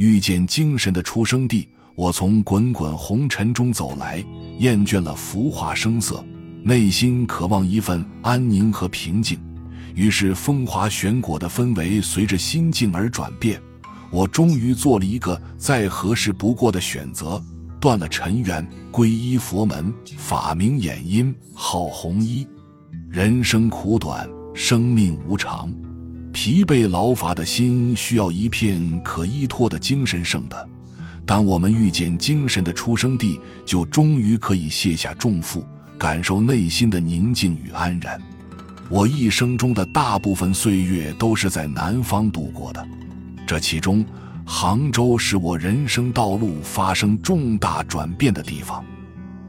遇见精神的出生地，我从滚滚红尘中走来，厌倦了浮华声色，内心渴望一份安宁和平静。于是，风华悬果的氛围随着心境而转变。我终于做了一个再合适不过的选择，断了尘缘，皈依佛门，法名掩音，号红衣。人生苦短，生命无常。疲惫劳乏的心需要一片可依托的精神圣的。当我们遇见精神的出生地，就终于可以卸下重负，感受内心的宁静与安然。我一生中的大部分岁月都是在南方度过的，这其中，杭州是我人生道路发生重大转变的地方。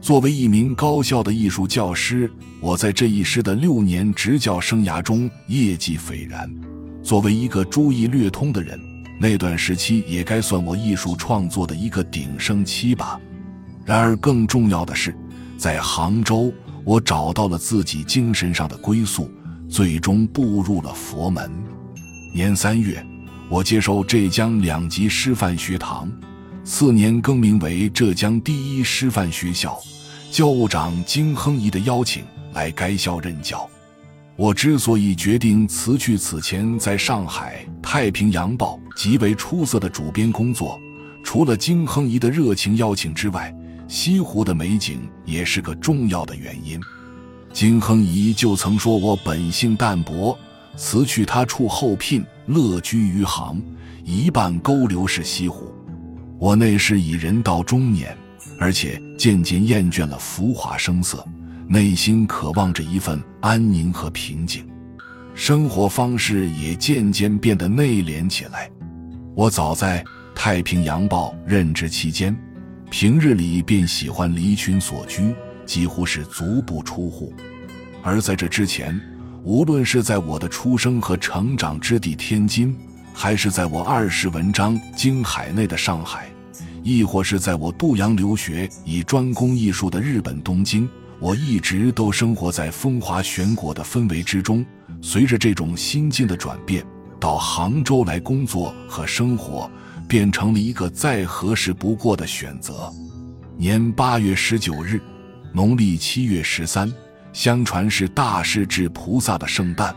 作为一名高校的艺术教师，我在这一师的六年执教生涯中业绩斐然。作为一个诸艺略通的人，那段时期也该算我艺术创作的一个鼎盛期吧。然而，更重要的是，在杭州，我找到了自己精神上的归宿，最终步入了佛门。年三月，我接受浙江两级师范学堂，次年更名为浙江第一师范学校，教务长金亨仪的邀请来该校任教。我之所以决定辞去此前在上海《太平洋报》极为出色的主编工作，除了金亨仪的热情邀请之外，西湖的美景也是个重要的原因。金亨仪就曾说我本性淡泊，辞去他处后聘，乐居余杭，一半勾留是西湖。我那时已人到中年，而且渐渐厌倦了浮华声色。内心渴望着一份安宁和平静，生活方式也渐渐变得内敛起来。我早在《太平洋报》任职期间，平日里便喜欢离群所居，几乎是足不出户。而在这之前，无论是在我的出生和成长之地天津，还是在我二十文章经海内的上海，亦或是在我渡洋留学以专攻艺术的日本东京。我一直都生活在风华玄果的氛围之中。随着这种心境的转变，到杭州来工作和生活，变成了一个再合适不过的选择。年八月十九日，农历七月十三，相传是大势至菩萨的圣诞，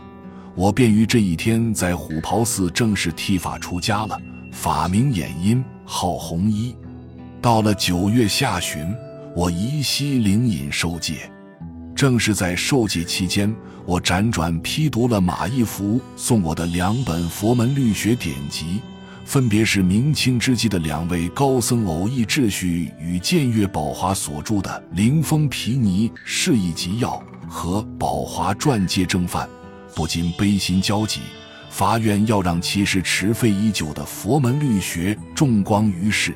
我便于这一天在虎跑寺正式剃发出家了，法名掩音，号红衣。到了九月下旬。我依稀灵隐受戒，正是在受戒期间，我辗转批读了马义福送我的两本佛门律学典籍，分别是明清之际的两位高僧偶义秩序与建岳宝华所著的《灵峰毗尼释义集要》和宝华传戒正范，不禁悲心交集，发愿要让其实迟废已久的佛门律学重光于世。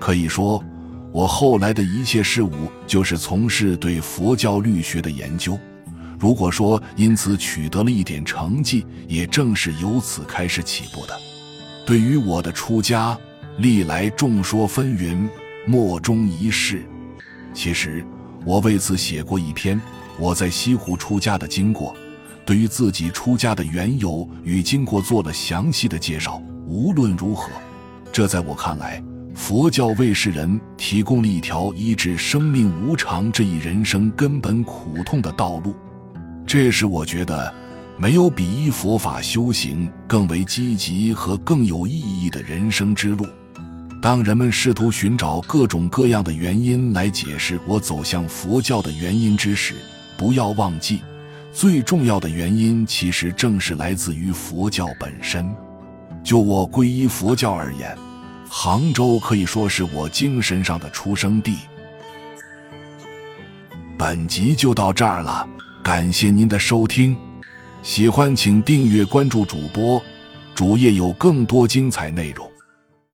可以说。我后来的一切事物，就是从事对佛教律学的研究。如果说因此取得了一点成绩，也正是由此开始起步的。对于我的出家，历来众说纷纭，莫衷一是。其实，我为此写过一篇我在西湖出家的经过，对于自己出家的缘由与经过做了详细的介绍。无论如何，这在我看来。佛教为世人提供了一条医治生命无常这一人生根本苦痛的道路，这是我觉得没有比依佛法修行更为积极和更有意义的人生之路。当人们试图寻找各种各样的原因来解释我走向佛教的原因之时，不要忘记，最重要的原因其实正是来自于佛教本身。就我皈依佛教而言。杭州可以说是我精神上的出生地。本集就到这儿了，感谢您的收听，喜欢请订阅关注主播，主页有更多精彩内容。